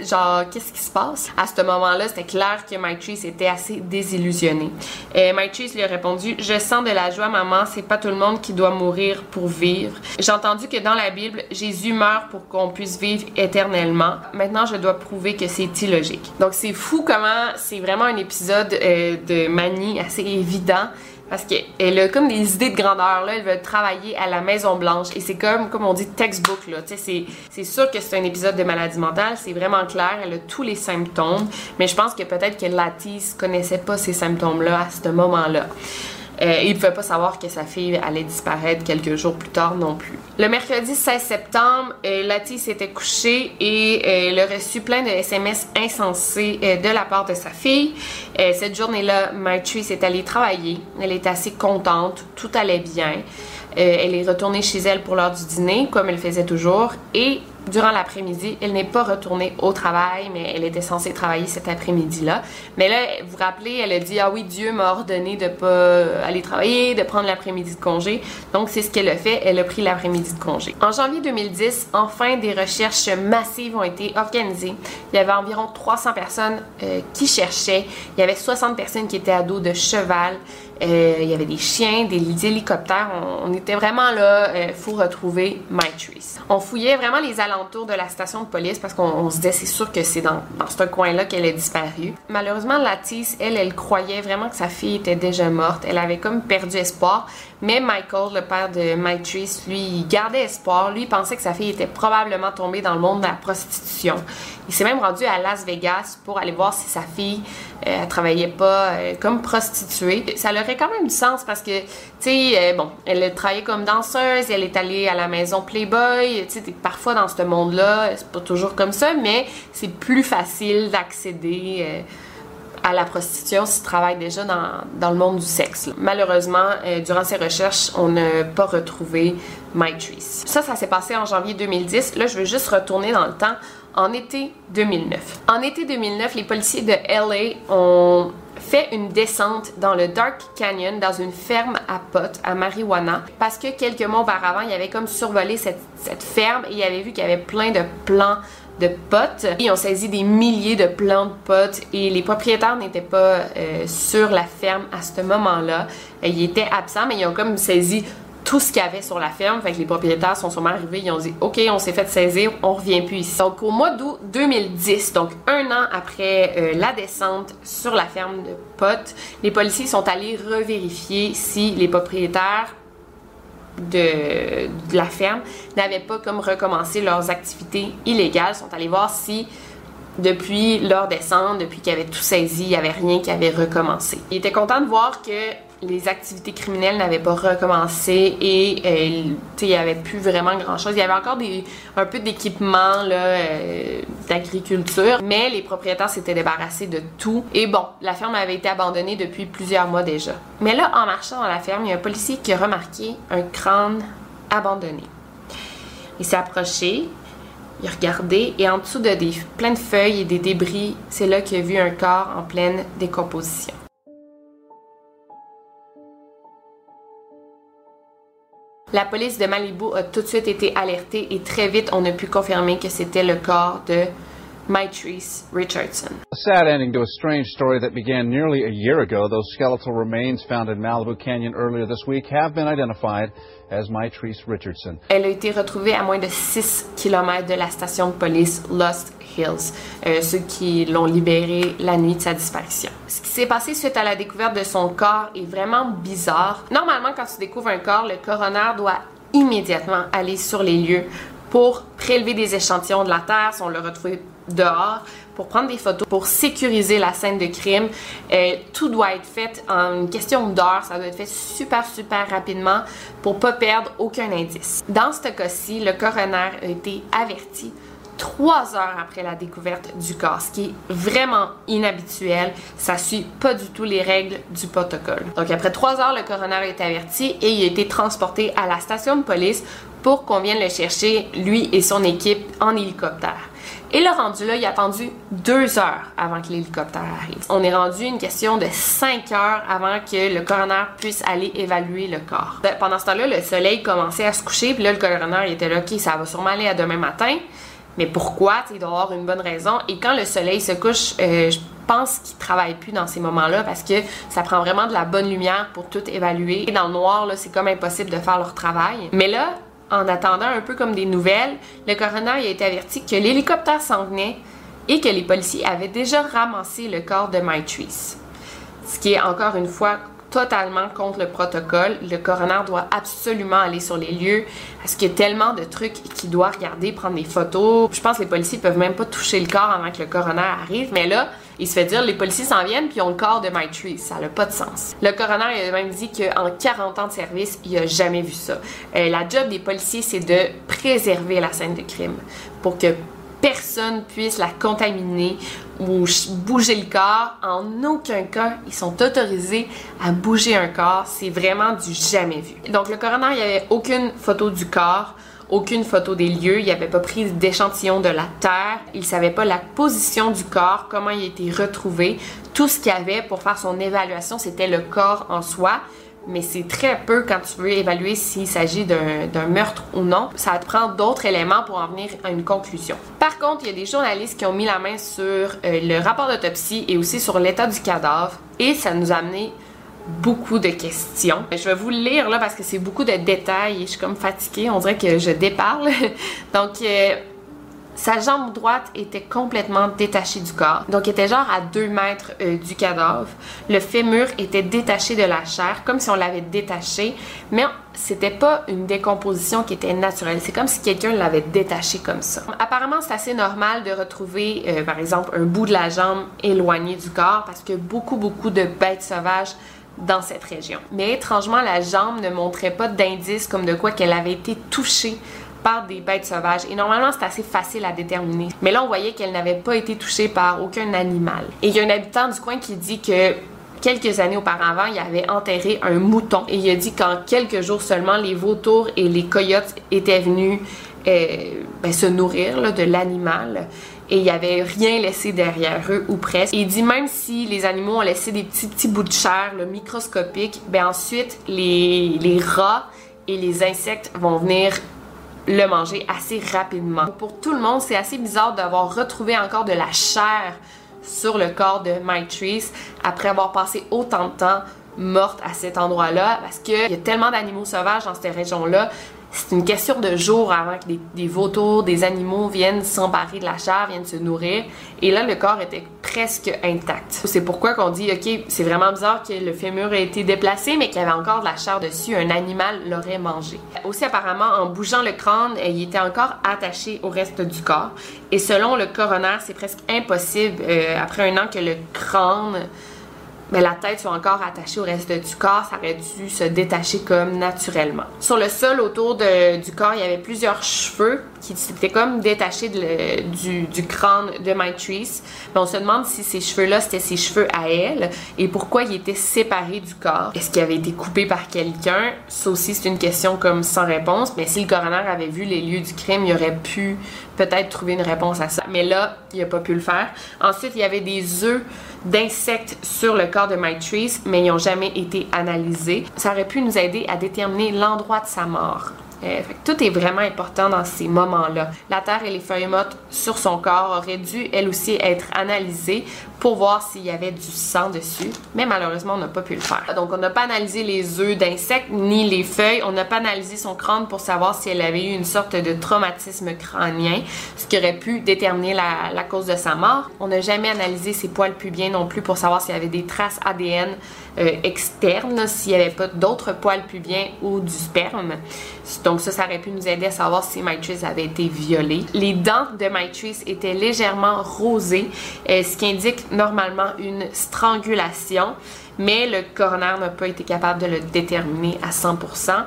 genre qu'est-ce qui se passe? À ce moment-là c'était clair que Maitrice était assez désillusionnée et Maitrice lui a répondu je sens de la joie maman c'est pas tout le monde qui doit mourir pour vivre. J'ai entendu que dans la Bible Jésus meurt pour qu'on puisse vivre éternellement. Maintenant je dois prouver que c'est illogique donc c'est fou comment c'est vraiment un épisode euh, de manie assez évident parce qu'elle a comme des idées de grandeur, là. Elle veut travailler à la Maison Blanche. Et c'est comme, comme on dit, textbook, là. C'est sûr que c'est un épisode de maladie mentale. C'est vraiment clair. Elle a tous les symptômes. Mais je pense que peut-être que Latisse connaissait pas ces symptômes-là à ce moment-là. Euh, il ne pouvait pas savoir que sa fille allait disparaître quelques jours plus tard non plus. Le mercredi 16 septembre, euh, Lati s'était couchée et euh, elle a reçu plein de SMS insensés de la part de sa fille. cette journée-là, Maitri s'est allée travailler. Elle était assez contente, tout allait bien. elle est retournée chez elle pour l'heure du dîner, comme elle faisait toujours, et durant l'après-midi. Elle n'est pas retournée au travail, mais elle était censée travailler cet après-midi-là. Mais là, vous vous rappelez, elle a dit Ah oui, Dieu m'a ordonné de pas aller travailler, de prendre l'après-midi de congé. Donc, c'est ce qu'elle a fait. Elle a pris l'après-midi de congé. En janvier 2010, enfin, des recherches massives ont été organisées. Il y avait environ 300 personnes euh, qui cherchaient. Il y avait 60 personnes qui étaient à dos de cheval. Euh, il y avait des chiens, des hélicoptères. On, était vraiment là, il euh, faut retrouver Maitrice. On fouillait vraiment les alentours de la station de police parce qu'on se disait c'est sûr que c'est dans, dans ce coin-là qu'elle est disparue. Malheureusement, Latisse, elle, elle croyait vraiment que sa fille était déjà morte. Elle avait comme perdu espoir. Mais Michael, le père de Maitrice, lui, gardait espoir. Lui, pensait que sa fille était probablement tombée dans le monde de la prostitution. Il s'est même rendu à Las Vegas pour aller voir si sa fille euh, travaillait pas euh, comme prostituée. Ça aurait quand même du sens parce que, tu sais, euh, bon, elle travaillait comme danseuse, elle est allée à la maison Playboy. Tu sais, parfois dans ce monde-là, c'est pas toujours comme ça, mais c'est plus facile d'accéder à la prostitution travailles déjà dans, dans le monde du sexe. Malheureusement, euh, durant ces recherches, on n'a pas retrouvé Mytreese. Ça, ça s'est passé en janvier 2010. Là, je veux juste retourner dans le temps en été 2009. En été 2009, les policiers de LA ont fait une descente dans le Dark Canyon dans une ferme à potes à marijuana parce que quelques mois auparavant, il avait comme survolé cette, cette ferme et il avait vu qu'il y avait plein de plants de potes. Ils ont saisi des milliers de plants de potes et les propriétaires n'étaient pas euh, sur la ferme à ce moment-là. Euh, Ils étaient absents, mais ils ont comme saisi tout ce qu'il y avait sur la ferme. Fait que les propriétaires sont sûrement arrivés, ils ont dit OK, on s'est fait saisir, on revient plus ici. Donc au mois d'août 2010, donc un an après euh, la descente sur la ferme de potes, les policiers sont allés revérifier si les propriétaires de, la ferme n'avaient pas comme recommencé leurs activités illégales, sont allés voir si depuis leur descente, depuis qu'ils avaient tout saisi, il n'y avait rien qui avait recommencé. Ils étaient contents de voir que les activités criminelles n'avaient pas recommencé et euh, il n'y avait plus vraiment grand chose. Il y avait encore un peu d'équipement euh, d'agriculture, mais les propriétaires s'étaient débarrassés de tout. Et bon, la ferme avait été abandonnée depuis plusieurs mois déjà. Mais là, en marchant dans la ferme, il y a un policier qui a remarqué un crâne abandonné. Il s'est approché, il a regardé et en dessous de des, plein de feuilles et des débris, c'est là qu'il a vu un corps en pleine décomposition. La police de Malibu a tout de suite été alertée et très vite on a pu confirmer que c'était le corps de Mytreese Richardson.
A sad ending to a strange story that began nearly a year ago. Those skeletal remains found in Malibu Canyon earlier this week have been identified.
Elle a été retrouvée à moins de 6 km de la station de police Lost Hills, euh, ceux qui l'ont libérée la nuit de sa disparition. Ce qui s'est passé suite à la découverte de son corps est vraiment bizarre. Normalement, quand tu découvres un corps, le coroner doit immédiatement aller sur les lieux pour prélever des échantillons de la terre si on l'a retrouvé dehors, pour prendre des photos, pour sécuriser la scène de crime. Euh, tout doit être fait en une question d'heure, ça doit être fait super, super rapidement pour pas perdre aucun indice. Dans ce cas-ci, le coroner a été averti trois heures après la découverte du corps, ce qui est vraiment inhabituel. Ça suit pas du tout les règles du protocole. Donc après trois heures, le coroner a été averti et il a été transporté à la station de police pour qu'on vienne le chercher, lui et son équipe, en hélicoptère. Et le rendu là, il a attendu deux heures avant que l'hélicoptère arrive. On est rendu une question de cinq heures avant que le coroner puisse aller évaluer le corps. Pendant ce temps-là, le soleil commençait à se coucher, puis là, le coroner était là, ok, ça va sûrement aller à demain matin. Mais pourquoi? Il doit avoir une bonne raison. Et quand le soleil se couche, euh, je pense qu'il travaille plus dans ces moments-là parce que ça prend vraiment de la bonne lumière pour tout évaluer. Et dans le noir, c'est comme impossible de faire leur travail. Mais là, en attendant un peu comme des nouvelles, le coroner a été averti que l'hélicoptère s'en venait et que les policiers avaient déjà ramassé le corps de Mytreese. Ce qui est encore une fois totalement contre le protocole. Le coroner doit absolument aller sur les lieux parce qu'il y a tellement de trucs qu'il doit regarder, prendre des photos. Je pense que les policiers peuvent même pas toucher le corps avant que le coroner arrive, mais là, il se fait dire les policiers s'en viennent puis ont le corps de Mytreese. Ça n'a pas de sens. Le coroner a même dit qu'en 40 ans de service, il a jamais vu ça. Euh, la job des policiers, c'est de préserver la scène de crime pour que personne puisse la contaminer ou bouger le corps. En aucun cas, ils sont autorisés à bouger un corps. C'est vraiment du jamais vu. Donc, le coroner, il n'y avait aucune photo du corps, aucune photo des lieux. Il n'avait pas pris d'échantillon de la terre. Il savait pas la position du corps, comment il a été retrouvé. Tout ce qu'il avait pour faire son évaluation, c'était le corps en soi mais c'est très peu quand tu veux évaluer s'il s'agit d'un meurtre ou non. Ça te prend d'autres éléments pour en venir à une conclusion. Par contre, il y a des journalistes qui ont mis la main sur euh, le rapport d'autopsie et aussi sur l'état du cadavre et ça nous a amené beaucoup de questions. Je vais vous le lire là parce que c'est beaucoup de détails et je suis comme fatiguée, on dirait que je déparle. Donc euh, sa jambe droite était complètement détachée du corps, donc était genre à 2 mètres euh, du cadavre. Le fémur était détaché de la chair, comme si on l'avait détaché, mais c'était pas une décomposition qui était naturelle. C'est comme si quelqu'un l'avait détaché comme ça. Apparemment, c'est assez normal de retrouver, euh, par exemple, un bout de la jambe éloigné du corps parce que beaucoup, beaucoup de bêtes sauvages dans cette région. Mais étrangement, la jambe ne montrait pas d'indices comme de quoi qu'elle avait été touchée par des bêtes sauvages. Et normalement, c'est assez facile à déterminer. Mais là, on voyait qu'elle n'avait pas été touchée par aucun animal. Et il y a un habitant du coin qui dit que quelques années auparavant, il avait enterré un mouton. Et il a dit qu'en quelques jours seulement, les vautours et les coyotes étaient venus euh, ben, se nourrir de l'animal et il n'y avait rien laissé derrière eux ou presque. Il dit même si les animaux ont laissé des petits petits bouts de chair le microscopiques, ben ensuite les, rats et les insectes vont venir le manger assez rapidement. Pour tout le monde, c'est assez bizarre d'avoir retrouvé encore de la chair sur le corps de Mike après avoir passé autant de temps morte à cet endroit-là parce qu'il y a tellement d'animaux sauvages dans cette région-là c'est une question de jours avant que des, vautours, des animaux viennent s'emparer de la chair, viennent se nourrir. Et là, le corps était presque intact. C'est pourquoi qu'on dit, OK, c'est vraiment bizarre que le fémur ait été déplacé, mais qu'il y avait encore de la chair dessus. Un animal l'aurait mangé. Aussi, apparemment, en bougeant le crâne, il était encore attaché au reste du corps. Et selon le coroner, c'est presque impossible, euh, après un an, que le crâne mais la tête soit encore attachée au reste du corps, ça aurait dû se détacher comme naturellement. Sur le sol autour du corps, il y avait plusieurs cheveux qui s'étaient comme détachés du, crâne de Maitrice. Mais on se demande si ces cheveux-là, c'était ses cheveux à elle et pourquoi ils étaient séparés du corps. Est-ce qu'ils avaient été coupés par quelqu'un? Ça aussi, c'est une question comme sans réponse. Mais si le coroner avait vu les lieux du crime, il aurait pu peut-être trouver une réponse à ça. Mais là, il n'a pas pu le faire. Ensuite, il y avait des œufs d'insectes sur le corps de Maitrice, mais ils n'ont jamais été analysés. Ça aurait pu nous aider à déterminer l'endroit de sa mort. Euh, tout est vraiment important dans ces moments-là. La terre et les feuilles mortes sur son corps auraient dû, elles aussi, être analysées pour voir s'il y avait du sang dessus, mais malheureusement, on n'a pas pu le faire. Donc, on n'a pas analysé les œufs d'insectes ni les feuilles. On n'a pas analysé son crâne pour savoir si elle avait eu une sorte de traumatisme crânien, ce qui aurait pu déterminer la, cause de sa mort. On n'a jamais analysé ses poils pubiens non plus pour savoir s'il y avait des traces ADN euh, externes, s'il n'y avait pas d'autres poils pubiens ou du sperme. Donc ça, ça aurait pu nous aider à savoir si Maitrice avait été violée. Les dents de Maitrice étaient légèrement rosées, euh, ce qui indique normalement une strangulation, mais le coroner n'a pas été capable de le déterminer à 100%.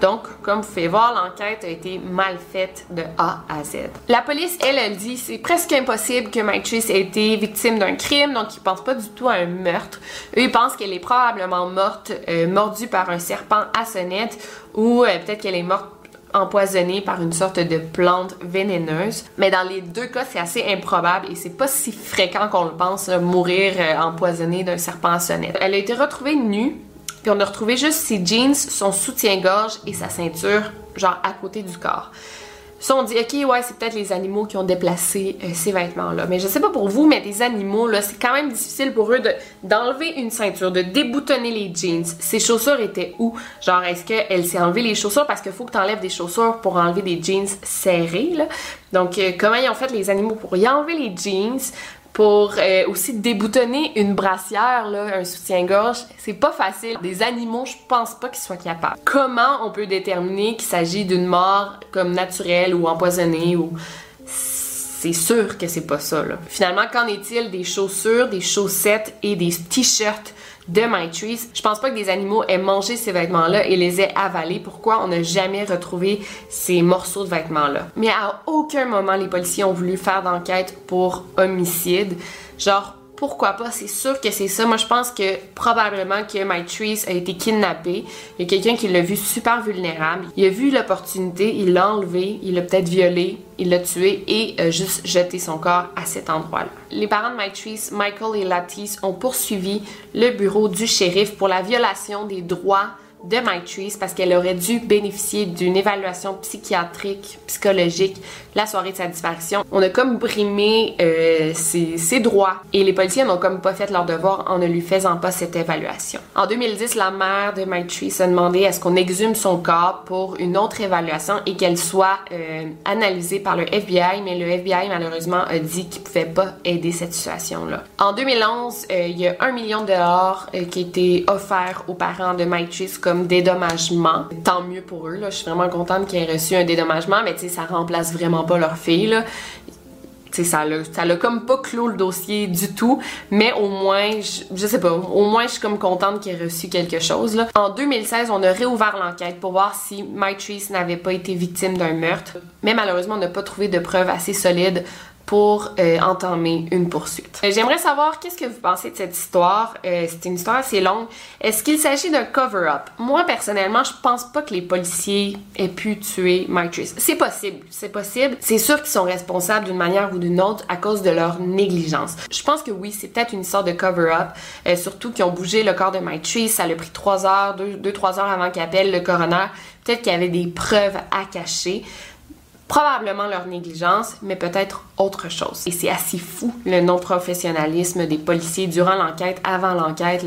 Donc, comme vous pouvez voir, l'enquête a été mal faite de A à Z. La police, elle, elle dit c'est presque impossible que Mike ait été victime d'un crime, donc ils pensent pas du tout à un meurtre. Eux, ils pensent qu'elle est probablement morte, euh, mordue par un serpent à sonnette, ou euh, peut-être qu'elle est morte empoisonnée par une sorte de plante vénéneuse. Mais dans les deux cas, c'est assez improbable et c'est pas si fréquent qu'on le pense, mourir euh, empoisonné d'un serpent à sonnette. Elle a été retrouvée nue, puis on a retrouvé juste ses jeans, son soutien-gorge et sa ceinture, genre à côté du corps. Ça, on dit, ok, ouais, c'est peut-être les animaux qui ont déplacé euh, ces vêtements-là. Mais je sais pas pour vous, mais des animaux, là, c'est quand même difficile pour eux d'enlever une ceinture, de déboutonner les jeans. Ces chaussures étaient où? Genre, est-ce qu'elle s'est enlevé les chaussures? Parce qu'il faut que tu enlèves des chaussures pour enlever des jeans serrés, là. Donc, euh, comment ils ont fait les animaux pour y enlever les jeans? Pour euh, aussi déboutonner une brassière, un soutien-gorge. C'est pas facile. Des animaux, je pense pas qu'ils soient capables. Comment on peut déterminer qu'il s'agit d'une mort comme naturelle ou empoisonnée ou c'est sûr que c'est pas ça. Finalement, qu'en est-il des chaussures, des chaussettes et des t-shirts de My Trees. Je pense pas que des animaux aient mangé ces vêtements-là et les aient avalés. Pourquoi on n'a jamais retrouvé ces morceaux de vêtements-là? Mais à aucun moment les policiers ont voulu faire d'enquête pour homicide. Genre, pourquoi pas? C'est sûr que c'est ça. Moi, je pense que probablement que My Trees a été kidnappé. Il y a quelqu'un qui l'a vu super vulnérable. Il a vu l'opportunité, il l'a enlevé, il l'a peut-être violé, il l'a tué et a juste jeté son corps à cet endroit-là. Les parents de My Trees, Michael et Lattice, ont poursuivi le bureau du shérif pour la violation des droits de Mike parce qu'elle aurait dû bénéficier d'une évaluation psychiatrique, psychologique la soirée de sa disparition. On a comme brimé euh, ses, droits et les policiers n'ont comme pas fait leur devoir en ne lui faisant pas cette évaluation. En 2010, la mère de Mike Treese a demandé à ce qu'on exhume son corps pour une autre évaluation et qu'elle soit euh, analysée par le FBI, mais le FBI malheureusement a dit qu'il pouvait pas aider cette situation-là. En 2011, euh, il y a un million de dollars qui a été offert aux parents de Mike comme dédommagement. Tant mieux pour eux, là. Je suis vraiment contente qu'ils aient reçu un dédommagement, mais tu ça remplace vraiment pas leur fille, là. ça l'a, ça l'a comme pas clos le dossier du tout, mais au moins, je, je sais pas, au moins je suis comme contente qu'il ait reçu quelque chose, là. En 2016, on a réouvert l'enquête pour voir si Maitrice n'avait pas été victime d'un meurtre, mais malheureusement, on n'a pas trouvé de preuves assez solides pour euh, entamer une poursuite. Euh, J'aimerais savoir qu'est-ce que vous pensez de cette histoire? Euh, c'est une histoire assez longue. Est-ce qu'il s'agit d'un cover-up? Moi, personnellement, je pense pas que les policiers aient pu tuer Mike. C'est possible, c'est possible. C'est sûr qu'ils sont responsables d'une manière ou d'une autre à cause de leur négligence. Je pense que oui, c'est peut-être une histoire de cover-up, surtout qu'ils ont bougé le corps de Mike Trace. Ça a pris trois heures, deux, deux trois heures avant qu'il le coroner. Peut-être qu'il y avait des preuves à cacher probablement leur négligence, mais peut-être autre chose. Et c'est assez fou le non-professionnalisme des policiers durant l'enquête, avant l'enquête,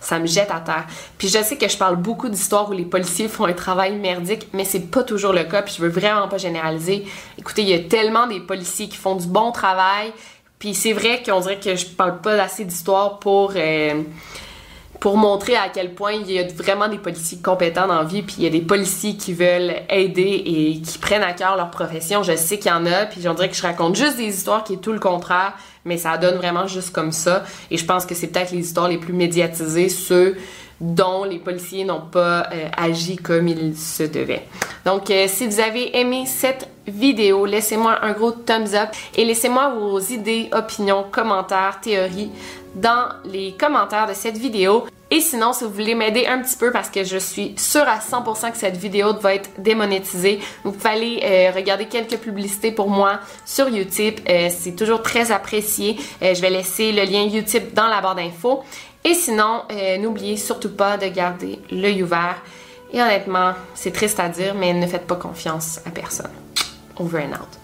ça me jette à terre. Puis je sais que je parle beaucoup d'histoires où les policiers font un travail merdique, mais c'est pas toujours le cas, puis je veux vraiment pas généraliser. Écoutez, il y a tellement des policiers qui font du bon travail, puis c'est vrai qu'on dirait que je parle pas assez d'histoires pour... Euh, pour montrer à quel point il y a vraiment des policiers compétents dans la vie, puis il y a des policiers qui veulent aider et qui prennent à cœur leur profession. Je sais qu'il y en a, puis j'en dirais que je raconte juste des histoires qui est tout le contraire, mais ça donne vraiment juste comme ça. Et je pense que c'est peut-être les histoires les plus médiatisées, ceux dont les policiers n'ont pas euh, agi comme il se devait. Donc, euh, si vous avez aimé cette vidéo, laissez-moi un gros thumbs up et laissez-moi vos idées, opinions, commentaires, théories dans les commentaires de cette vidéo. Et sinon, si vous voulez m'aider un petit peu parce que je suis sûre à 100% que cette vidéo va être démonétisée, vous pouvez aller euh, regarder quelques publicités pour moi sur YouTube. Euh, c'est toujours très apprécié. Euh, je vais laisser le lien YouTube dans la barre d'infos. Et sinon, n'oubliez surtout pas de garder l'œil ouvert. Et honnêtement, c'est triste à dire, mais ne faites pas confiance à personne. Over and out.